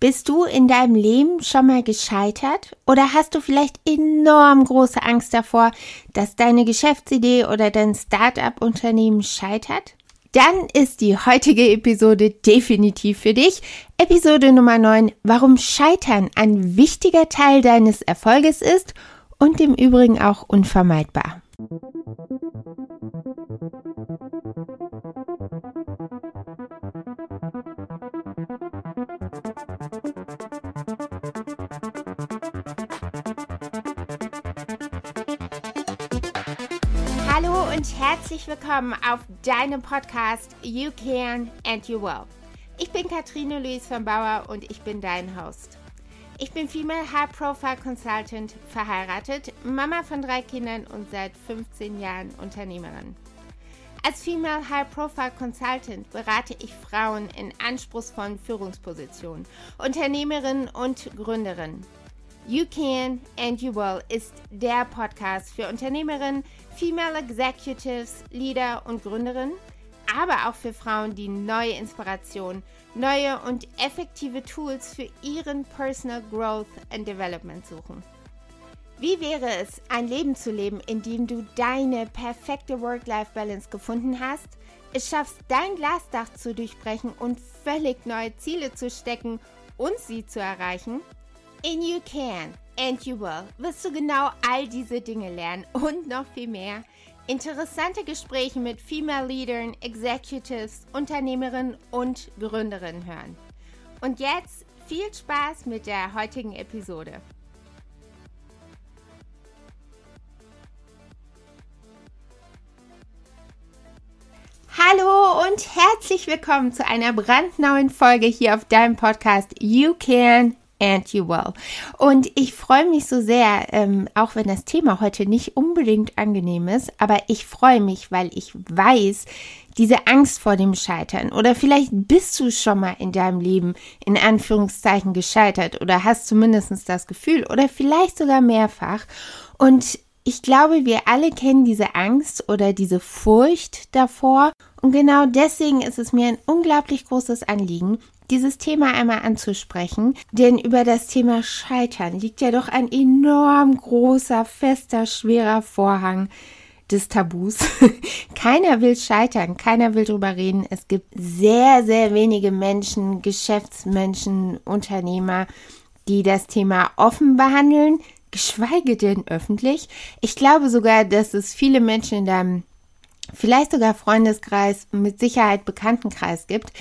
Bist du in deinem Leben schon mal gescheitert oder hast du vielleicht enorm große Angst davor, dass deine Geschäftsidee oder dein Start-up-Unternehmen scheitert? Dann ist die heutige Episode definitiv für dich. Episode Nummer 9, warum Scheitern ein wichtiger Teil deines Erfolges ist und im Übrigen auch unvermeidbar. Und herzlich willkommen auf deinem Podcast You Can and You Will. Ich bin Katrine Luis von Bauer und ich bin dein Host. Ich bin Female High Profile Consultant, verheiratet, Mama von drei Kindern und seit 15 Jahren Unternehmerin. Als Female High Profile Consultant berate ich Frauen in anspruchsvollen Führungspositionen, Unternehmerinnen und Gründerinnen. You Can and You Will ist der Podcast für Unternehmerinnen, Female Executives, Leader und Gründerinnen, aber auch für Frauen, die neue Inspiration, neue und effektive Tools für ihren Personal Growth and Development suchen. Wie wäre es, ein Leben zu leben, in dem du deine perfekte Work-Life-Balance gefunden hast, es schaffst, dein Glasdach zu durchbrechen und völlig neue Ziele zu stecken und sie zu erreichen? In You Can and You Will wirst du genau all diese Dinge lernen und noch viel mehr. Interessante Gespräche mit Female Leadern, Executives, Unternehmerinnen und Gründerinnen hören. Und jetzt viel Spaß mit der heutigen Episode. Hallo und herzlich willkommen zu einer brandneuen Folge hier auf deinem Podcast You Can and you will. Und ich freue mich so sehr, ähm, auch wenn das Thema heute nicht unbedingt angenehm ist, aber ich freue mich, weil ich weiß, diese Angst vor dem Scheitern oder vielleicht bist du schon mal in deinem Leben in Anführungszeichen gescheitert oder hast zumindest das Gefühl oder vielleicht sogar mehrfach und ich glaube, wir alle kennen diese Angst oder diese Furcht davor. Und genau deswegen ist es mir ein unglaublich großes Anliegen, dieses Thema einmal anzusprechen, denn über das Thema Scheitern liegt ja doch ein enorm großer, fester, schwerer Vorhang des Tabus. keiner will scheitern, keiner will drüber reden. Es gibt sehr, sehr wenige Menschen, Geschäftsmenschen, Unternehmer, die das Thema offen behandeln, geschweige denn öffentlich. Ich glaube sogar, dass es viele Menschen in deinem vielleicht sogar Freundeskreis, mit Sicherheit Bekanntenkreis gibt,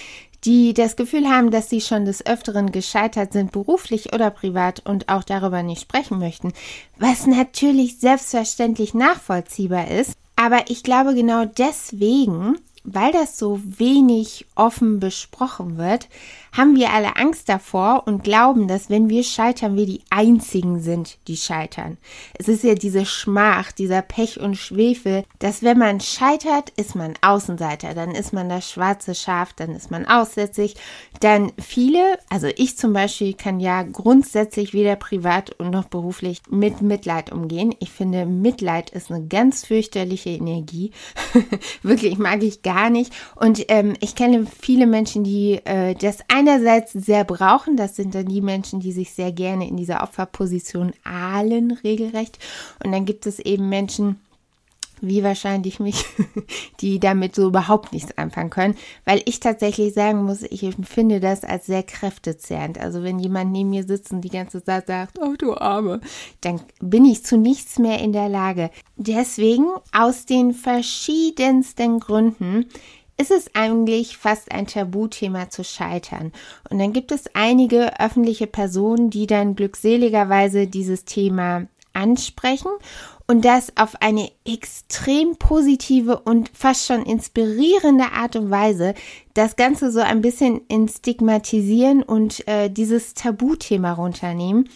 die das Gefühl haben, dass sie schon des Öfteren gescheitert sind, beruflich oder privat und auch darüber nicht sprechen möchten, was natürlich selbstverständlich nachvollziehbar ist. Aber ich glaube genau deswegen weil das so wenig offen besprochen wird, haben wir alle Angst davor und glauben, dass wenn wir scheitern, wir die Einzigen sind, die scheitern. Es ist ja diese Schmach, dieser Pech und Schwefel, dass wenn man scheitert, ist man Außenseiter, dann ist man das schwarze Schaf, dann ist man aussätzlich. Dann viele, also ich zum Beispiel, kann ja grundsätzlich weder privat und noch beruflich mit Mitleid umgehen. Ich finde, Mitleid ist eine ganz fürchterliche Energie. Wirklich mag ich gar gar nicht. Und ähm, ich kenne viele Menschen, die äh, das einerseits sehr brauchen. Das sind dann die Menschen, die sich sehr gerne in dieser Opferposition ahlen, regelrecht. Und dann gibt es eben Menschen, wie wahrscheinlich mich, die damit so überhaupt nichts anfangen können, weil ich tatsächlich sagen muss, ich empfinde das als sehr kräftezehrend. Also wenn jemand neben mir sitzt und die ganze Zeit sagt, oh du Arme, dann bin ich zu nichts mehr in der Lage. Deswegen, aus den verschiedensten Gründen, ist es eigentlich fast ein Tabuthema zu scheitern. Und dann gibt es einige öffentliche Personen, die dann glückseligerweise dieses Thema ansprechen und das auf eine extrem positive und fast schon inspirierende Art und Weise das Ganze so ein bisschen in Stigmatisieren und äh, dieses Tabuthema runternehmen.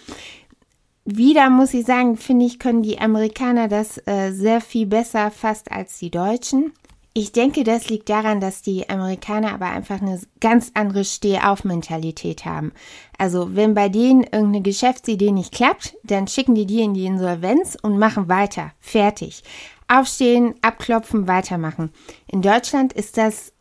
Wieder muss ich sagen, finde ich, können die Amerikaner das äh, sehr viel besser fast als die Deutschen. Ich denke, das liegt daran, dass die Amerikaner aber einfach eine ganz andere Stehauf-Mentalität haben. Also, wenn bei denen irgendeine Geschäftsidee nicht klappt, dann schicken die die in die Insolvenz und machen weiter. Fertig. Aufstehen, abklopfen, weitermachen. In Deutschland ist das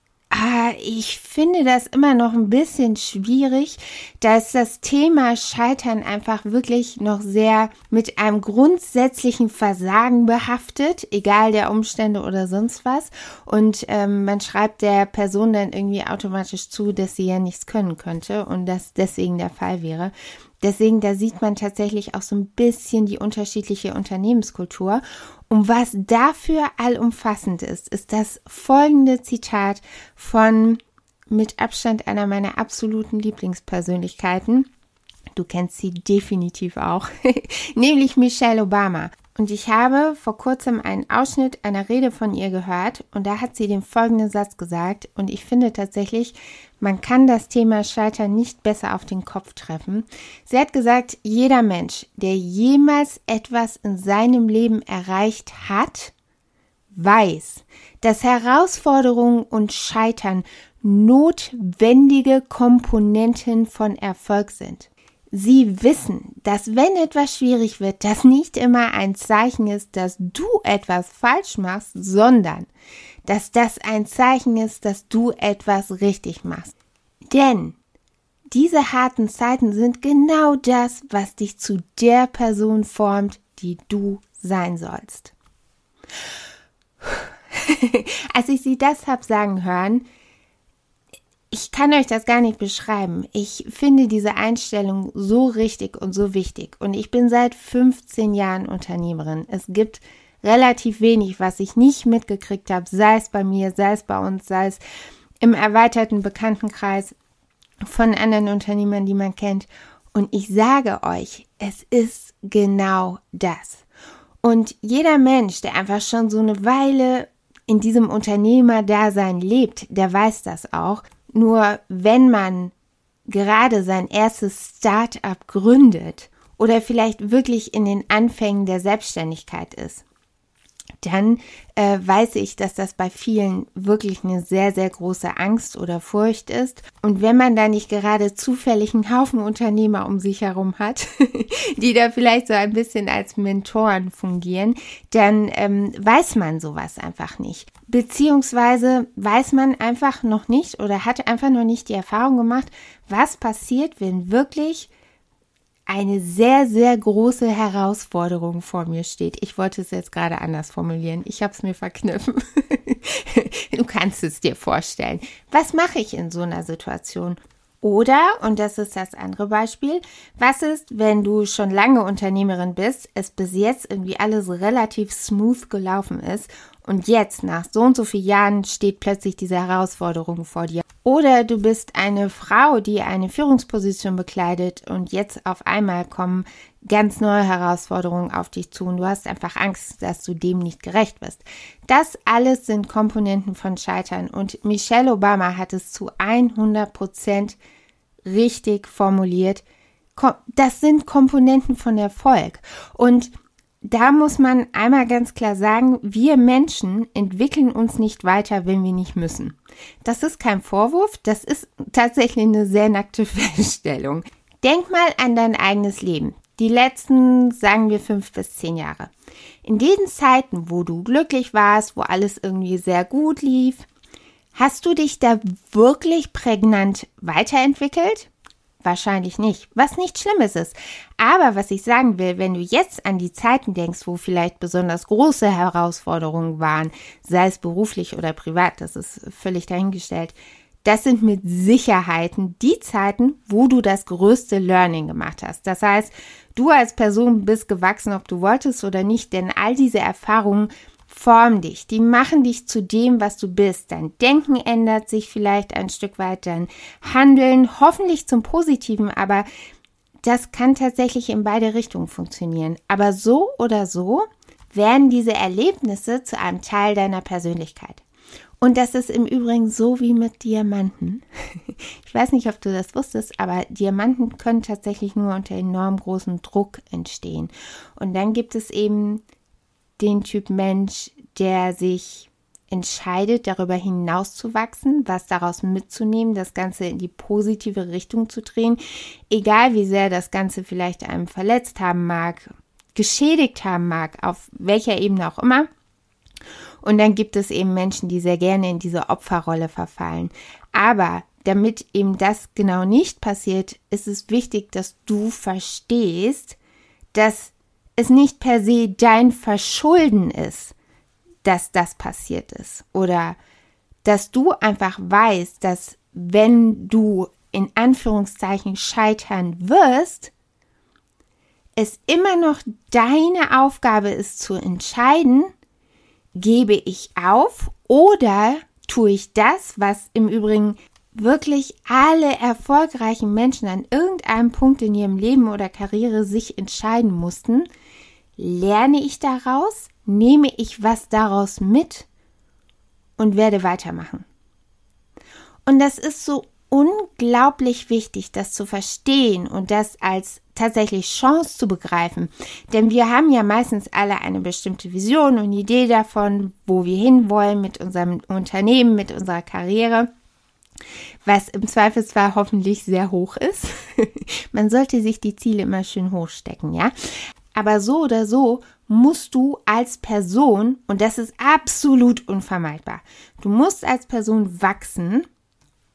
ich finde das immer noch ein bisschen schwierig, dass das Thema Scheitern einfach wirklich noch sehr mit einem grundsätzlichen Versagen behaftet, egal der Umstände oder sonst was. Und ähm, man schreibt der Person dann irgendwie automatisch zu, dass sie ja nichts können könnte und das deswegen der Fall wäre. Deswegen, da sieht man tatsächlich auch so ein bisschen die unterschiedliche Unternehmenskultur. Und was dafür allumfassend ist, ist das folgende Zitat von mit Abstand einer meiner absoluten Lieblingspersönlichkeiten. Du kennst sie definitiv auch, nämlich Michelle Obama. Und ich habe vor kurzem einen Ausschnitt einer Rede von ihr gehört und da hat sie den folgenden Satz gesagt und ich finde tatsächlich, man kann das Thema Scheitern nicht besser auf den Kopf treffen. Sie hat gesagt, jeder Mensch, der jemals etwas in seinem Leben erreicht hat, weiß, dass Herausforderungen und Scheitern notwendige Komponenten von Erfolg sind. Sie wissen, dass wenn etwas schwierig wird, das nicht immer ein Zeichen ist, dass du etwas falsch machst, sondern dass das ein Zeichen ist, dass du etwas richtig machst. Denn diese harten Zeiten sind genau das, was dich zu der Person formt, die du sein sollst. Als ich sie das hab sagen hören, ich kann euch das gar nicht beschreiben. Ich finde diese Einstellung so richtig und so wichtig. Und ich bin seit 15 Jahren Unternehmerin. Es gibt relativ wenig, was ich nicht mitgekriegt habe, sei es bei mir, sei es bei uns, sei es im erweiterten Bekanntenkreis von anderen Unternehmern, die man kennt. Und ich sage euch, es ist genau das. Und jeder Mensch, der einfach schon so eine Weile in diesem Unternehmerdasein lebt, der weiß das auch. Nur wenn man gerade sein erstes Start-up gründet oder vielleicht wirklich in den Anfängen der Selbstständigkeit ist, dann äh, weiß ich, dass das bei vielen wirklich eine sehr, sehr große Angst oder Furcht ist. Und wenn man da nicht gerade zufällig einen Haufen Unternehmer um sich herum hat, die da vielleicht so ein bisschen als Mentoren fungieren, dann ähm, weiß man sowas einfach nicht. Beziehungsweise weiß man einfach noch nicht oder hat einfach noch nicht die Erfahrung gemacht, was passiert, wenn wirklich eine sehr, sehr große Herausforderung vor mir steht. Ich wollte es jetzt gerade anders formulieren. Ich habe es mir verkniffen. du kannst es dir vorstellen. Was mache ich in so einer Situation? Oder, und das ist das andere Beispiel, was ist, wenn du schon lange Unternehmerin bist, es bis jetzt irgendwie alles relativ smooth gelaufen ist und jetzt nach so und so vielen Jahren steht plötzlich diese Herausforderung vor dir? Oder du bist eine Frau, die eine Führungsposition bekleidet und jetzt auf einmal kommen ganz neue Herausforderungen auf dich zu und du hast einfach Angst, dass du dem nicht gerecht wirst. Das alles sind Komponenten von Scheitern und Michelle Obama hat es zu 100 Prozent richtig formuliert. Das sind Komponenten von Erfolg und da muss man einmal ganz klar sagen, wir Menschen entwickeln uns nicht weiter, wenn wir nicht müssen. Das ist kein Vorwurf, das ist tatsächlich eine sehr nackte Feststellung. Denk mal an dein eigenes Leben. Die letzten, sagen wir, fünf bis zehn Jahre. In diesen Zeiten, wo du glücklich warst, wo alles irgendwie sehr gut lief, hast du dich da wirklich prägnant weiterentwickelt? Wahrscheinlich nicht, was nicht Schlimmes ist. Aber was ich sagen will, wenn du jetzt an die Zeiten denkst, wo vielleicht besonders große Herausforderungen waren, sei es beruflich oder privat, das ist völlig dahingestellt, das sind mit Sicherheiten die Zeiten, wo du das größte Learning gemacht hast. Das heißt, du als Person bist gewachsen, ob du wolltest oder nicht, denn all diese Erfahrungen formen dich, die machen dich zu dem, was du bist. Dein Denken ändert sich vielleicht ein Stück weit, dein Handeln hoffentlich zum Positiven, aber das kann tatsächlich in beide Richtungen funktionieren. Aber so oder so werden diese Erlebnisse zu einem Teil deiner Persönlichkeit. Und das ist im Übrigen so wie mit Diamanten. Ich weiß nicht, ob du das wusstest, aber Diamanten können tatsächlich nur unter enorm großem Druck entstehen. Und dann gibt es eben den Typ Mensch, der sich entscheidet, darüber hinaus zu wachsen, was daraus mitzunehmen, das Ganze in die positive Richtung zu drehen, egal wie sehr das Ganze vielleicht einem verletzt haben mag, geschädigt haben mag, auf welcher Ebene auch immer. Und dann gibt es eben Menschen, die sehr gerne in diese Opferrolle verfallen. Aber damit eben das genau nicht passiert, ist es wichtig, dass du verstehst, dass es nicht per se dein Verschulden ist, dass das passiert ist. Oder dass du einfach weißt, dass wenn du in Anführungszeichen scheitern wirst, es immer noch deine Aufgabe ist zu entscheiden, gebe ich auf oder tue ich das, was im Übrigen wirklich alle erfolgreichen Menschen an irgendeinem Punkt in ihrem Leben oder Karriere sich entscheiden mussten, lerne ich daraus, nehme ich was daraus mit und werde weitermachen. Und das ist so unglaublich wichtig, das zu verstehen und das als tatsächlich Chance zu begreifen. Denn wir haben ja meistens alle eine bestimmte Vision und Idee davon, wo wir hinwollen mit unserem Unternehmen, mit unserer Karriere. Was im Zweifelsfall hoffentlich sehr hoch ist. Man sollte sich die Ziele immer schön hochstecken, ja. Aber so oder so musst du als Person, und das ist absolut unvermeidbar, du musst als Person wachsen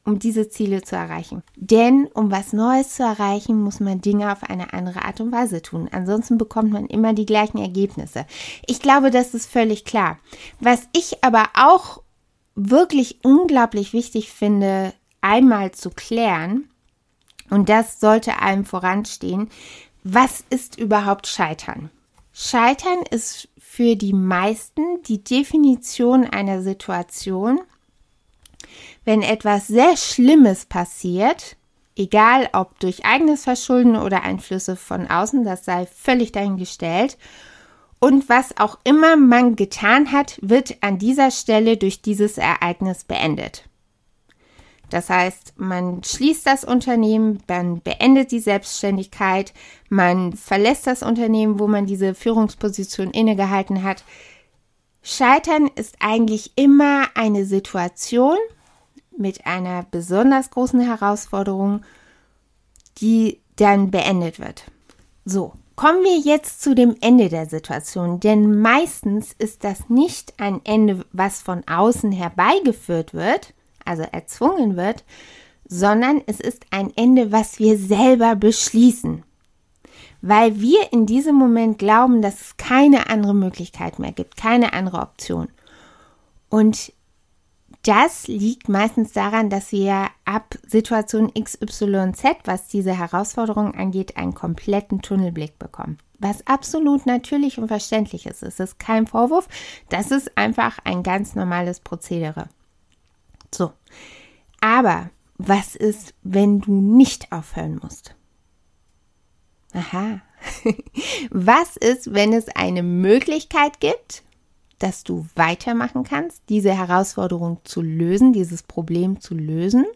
um diese Ziele zu erreichen. Denn um was Neues zu erreichen, muss man Dinge auf eine andere Art und Weise tun. Ansonsten bekommt man immer die gleichen Ergebnisse. Ich glaube, das ist völlig klar. Was ich aber auch wirklich unglaublich wichtig finde, einmal zu klären, und das sollte einem voranstehen, was ist überhaupt Scheitern? Scheitern ist für die meisten die Definition einer Situation, wenn etwas sehr Schlimmes passiert, egal ob durch eigenes Verschulden oder Einflüsse von außen, das sei völlig dahingestellt, und was auch immer man getan hat, wird an dieser Stelle durch dieses Ereignis beendet. Das heißt, man schließt das Unternehmen, man beendet die Selbstständigkeit, man verlässt das Unternehmen, wo man diese Führungsposition innegehalten hat. Scheitern ist eigentlich immer eine Situation, mit einer besonders großen Herausforderung, die dann beendet wird. So, kommen wir jetzt zu dem Ende der Situation, denn meistens ist das nicht ein Ende, was von außen herbeigeführt wird, also erzwungen wird, sondern es ist ein Ende, was wir selber beschließen. Weil wir in diesem Moment glauben, dass es keine andere Möglichkeit mehr gibt, keine andere Option. Und das liegt meistens daran, dass wir ab Situation XYZ, was diese Herausforderung angeht, einen kompletten Tunnelblick bekommen. Was absolut natürlich und verständlich ist. Es ist kein Vorwurf, das ist einfach ein ganz normales Prozedere. So, aber was ist, wenn du nicht aufhören musst? Aha. Was ist, wenn es eine Möglichkeit gibt, dass du weitermachen kannst, diese Herausforderung zu lösen, dieses Problem zu lösen,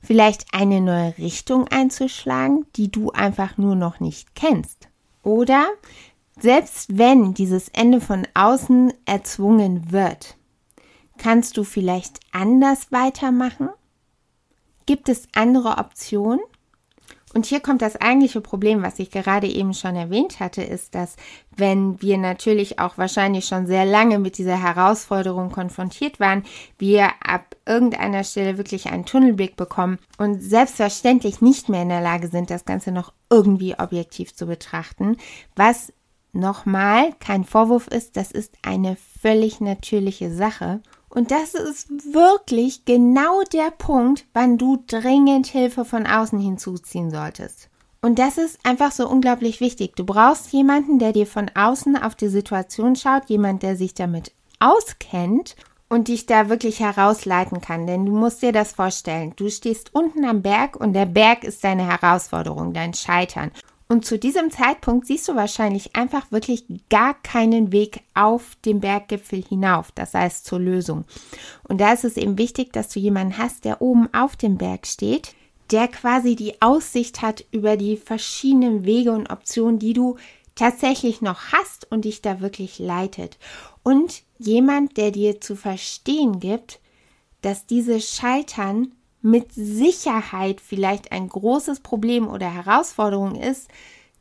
vielleicht eine neue Richtung einzuschlagen, die du einfach nur noch nicht kennst. Oder selbst wenn dieses Ende von außen erzwungen wird, kannst du vielleicht anders weitermachen? Gibt es andere Optionen? Und hier kommt das eigentliche Problem, was ich gerade eben schon erwähnt hatte, ist, dass wenn wir natürlich auch wahrscheinlich schon sehr lange mit dieser Herausforderung konfrontiert waren, wir ab irgendeiner Stelle wirklich einen Tunnelblick bekommen und selbstverständlich nicht mehr in der Lage sind, das Ganze noch irgendwie objektiv zu betrachten, was nochmal kein Vorwurf ist, das ist eine völlig natürliche Sache. Und das ist wirklich genau der Punkt, wann du dringend Hilfe von außen hinzuziehen solltest. Und das ist einfach so unglaublich wichtig. Du brauchst jemanden, der dir von außen auf die Situation schaut, jemand, der sich damit auskennt und dich da wirklich herausleiten kann. Denn du musst dir das vorstellen. Du stehst unten am Berg und der Berg ist deine Herausforderung, dein Scheitern. Und zu diesem Zeitpunkt siehst du wahrscheinlich einfach wirklich gar keinen Weg auf den Berggipfel hinauf, das heißt zur Lösung. Und da ist es eben wichtig, dass du jemanden hast, der oben auf dem Berg steht, der quasi die Aussicht hat über die verschiedenen Wege und Optionen, die du tatsächlich noch hast und dich da wirklich leitet. Und jemand, der dir zu verstehen gibt, dass diese Scheitern mit Sicherheit vielleicht ein großes Problem oder Herausforderung ist,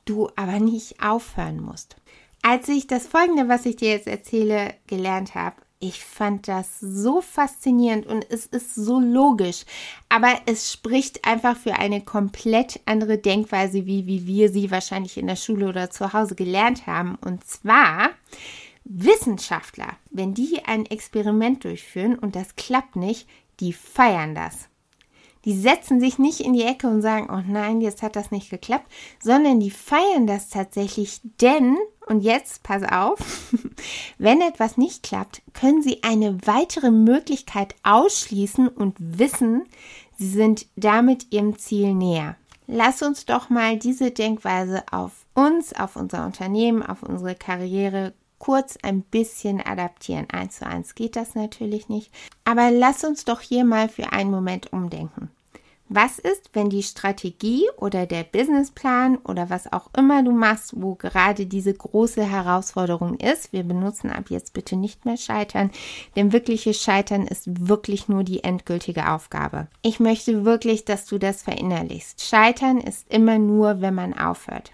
du aber nicht aufhören musst. Als ich das folgende, was ich dir jetzt erzähle, gelernt habe, ich fand das so faszinierend und es ist so logisch. Aber es spricht einfach für eine komplett andere Denkweise, wie, wie wir sie wahrscheinlich in der Schule oder zu Hause gelernt haben. Und zwar Wissenschaftler, wenn die ein Experiment durchführen und das klappt nicht, die feiern das. Die setzen sich nicht in die Ecke und sagen, oh nein, jetzt hat das nicht geklappt, sondern die feiern das tatsächlich, denn, und jetzt pass auf, wenn etwas nicht klappt, können sie eine weitere Möglichkeit ausschließen und wissen, sie sind damit ihrem Ziel näher. Lass uns doch mal diese Denkweise auf uns, auf unser Unternehmen, auf unsere Karriere kurz ein bisschen adaptieren. Eins zu eins geht das natürlich nicht. Aber lass uns doch hier mal für einen Moment umdenken. Was ist, wenn die Strategie oder der Businessplan oder was auch immer du machst, wo gerade diese große Herausforderung ist, wir benutzen ab jetzt bitte nicht mehr Scheitern, denn wirkliches Scheitern ist wirklich nur die endgültige Aufgabe. Ich möchte wirklich, dass du das verinnerlichst. Scheitern ist immer nur, wenn man aufhört.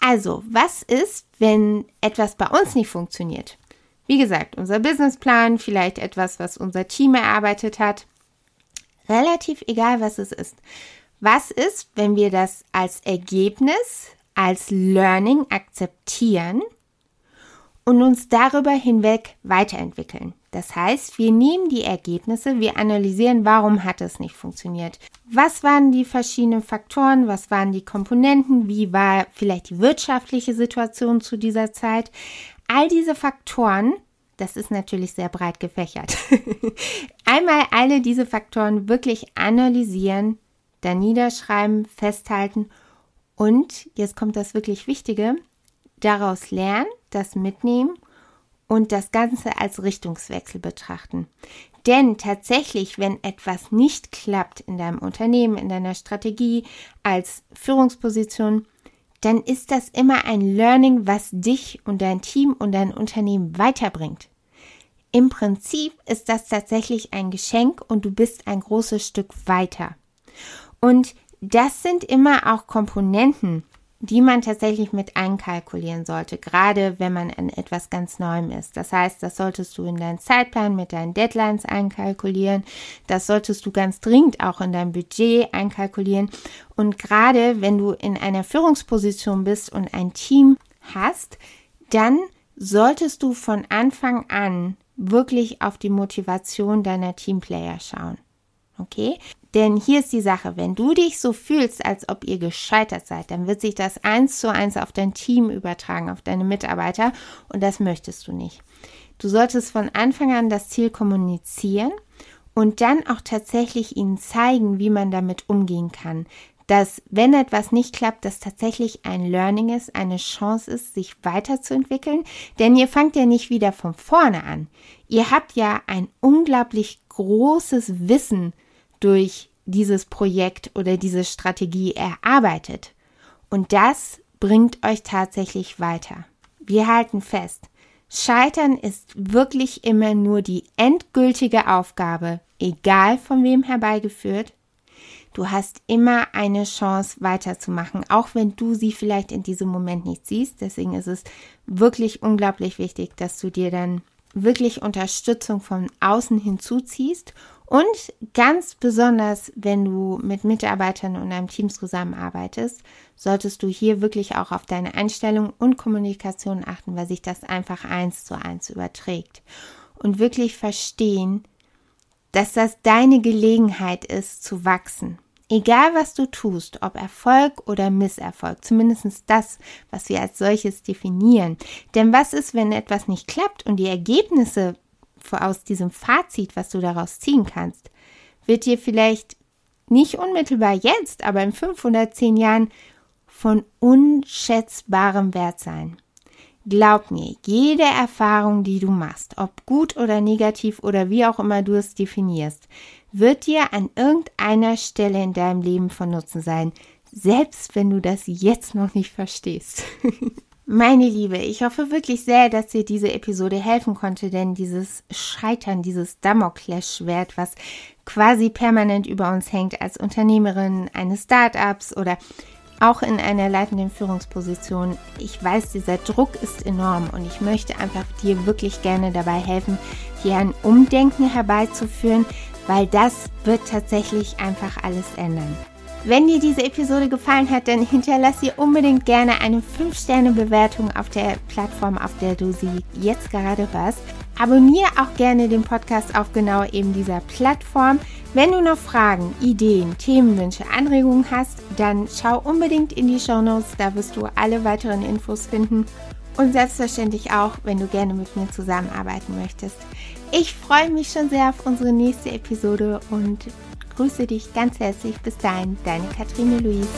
Also, was ist, wenn etwas bei uns nicht funktioniert? Wie gesagt, unser Businessplan, vielleicht etwas, was unser Team erarbeitet hat. Relativ egal, was es ist. Was ist, wenn wir das als Ergebnis, als Learning akzeptieren und uns darüber hinweg weiterentwickeln? Das heißt, wir nehmen die Ergebnisse, wir analysieren, warum hat es nicht funktioniert. Was waren die verschiedenen Faktoren, was waren die Komponenten, wie war vielleicht die wirtschaftliche Situation zu dieser Zeit. All diese Faktoren, das ist natürlich sehr breit gefächert. Einmal alle diese Faktoren wirklich analysieren, dann niederschreiben, festhalten und, jetzt kommt das wirklich Wichtige, daraus lernen, das mitnehmen und das Ganze als Richtungswechsel betrachten. Denn tatsächlich, wenn etwas nicht klappt in deinem Unternehmen, in deiner Strategie, als Führungsposition, dann ist das immer ein Learning, was dich und dein Team und dein Unternehmen weiterbringt. Im Prinzip ist das tatsächlich ein Geschenk und du bist ein großes Stück weiter. Und das sind immer auch Komponenten, die man tatsächlich mit einkalkulieren sollte, gerade wenn man an etwas ganz Neuem ist. Das heißt, das solltest du in deinen Zeitplan mit deinen Deadlines einkalkulieren. Das solltest du ganz dringend auch in dein Budget einkalkulieren. Und gerade wenn du in einer Führungsposition bist und ein Team hast, dann solltest du von Anfang an wirklich auf die Motivation deiner Teamplayer schauen. Okay? Denn hier ist die Sache, wenn du dich so fühlst, als ob ihr gescheitert seid, dann wird sich das eins zu eins auf dein Team übertragen, auf deine Mitarbeiter und das möchtest du nicht. Du solltest von Anfang an das Ziel kommunizieren und dann auch tatsächlich ihnen zeigen, wie man damit umgehen kann. Dass, wenn etwas nicht klappt, das tatsächlich ein Learning ist, eine Chance ist, sich weiterzuentwickeln. Denn ihr fangt ja nicht wieder von vorne an. Ihr habt ja ein unglaublich großes Wissen durch dieses Projekt oder diese Strategie erarbeitet. Und das bringt euch tatsächlich weiter. Wir halten fest, Scheitern ist wirklich immer nur die endgültige Aufgabe, egal von wem herbeigeführt. Du hast immer eine Chance weiterzumachen, auch wenn du sie vielleicht in diesem Moment nicht siehst. Deswegen ist es wirklich unglaublich wichtig, dass du dir dann wirklich Unterstützung von außen hinzuziehst und ganz besonders, wenn du mit Mitarbeitern und einem Team zusammenarbeitest, solltest du hier wirklich auch auf deine Einstellung und Kommunikation achten, weil sich das einfach eins zu eins überträgt. Und wirklich verstehen, dass das deine Gelegenheit ist zu wachsen. Egal was du tust, ob Erfolg oder Misserfolg, zumindest das, was wir als solches definieren. Denn was ist, wenn etwas nicht klappt und die Ergebnisse aus diesem Fazit, was du daraus ziehen kannst, wird dir vielleicht nicht unmittelbar jetzt, aber in 510 Jahren von unschätzbarem Wert sein. Glaub mir, jede Erfahrung, die du machst, ob gut oder negativ oder wie auch immer du es definierst, wird dir an irgendeiner Stelle in deinem Leben von Nutzen sein, selbst wenn du das jetzt noch nicht verstehst. Meine Liebe, ich hoffe wirklich sehr, dass dir diese Episode helfen konnte, denn dieses Scheitern, dieses Damoklesschwert, was quasi permanent über uns hängt als Unternehmerin eines Startups oder auch in einer leitenden Führungsposition. Ich weiß, dieser Druck ist enorm und ich möchte einfach dir wirklich gerne dabei helfen, hier ein Umdenken herbeizuführen, weil das wird tatsächlich einfach alles ändern. Wenn dir diese Episode gefallen hat, dann hinterlass ihr unbedingt gerne eine 5-Sterne-Bewertung auf der Plattform, auf der du sie jetzt gerade hörst. Abonniere auch gerne den Podcast auf genau eben dieser Plattform. Wenn du noch Fragen, Ideen, Themenwünsche, Anregungen hast, dann schau unbedingt in die Show Notes, da wirst du alle weiteren Infos finden. Und selbstverständlich auch, wenn du gerne mit mir zusammenarbeiten möchtest. Ich freue mich schon sehr auf unsere nächste Episode und grüße dich ganz herzlich. Bis dahin, deine Katrine Luise.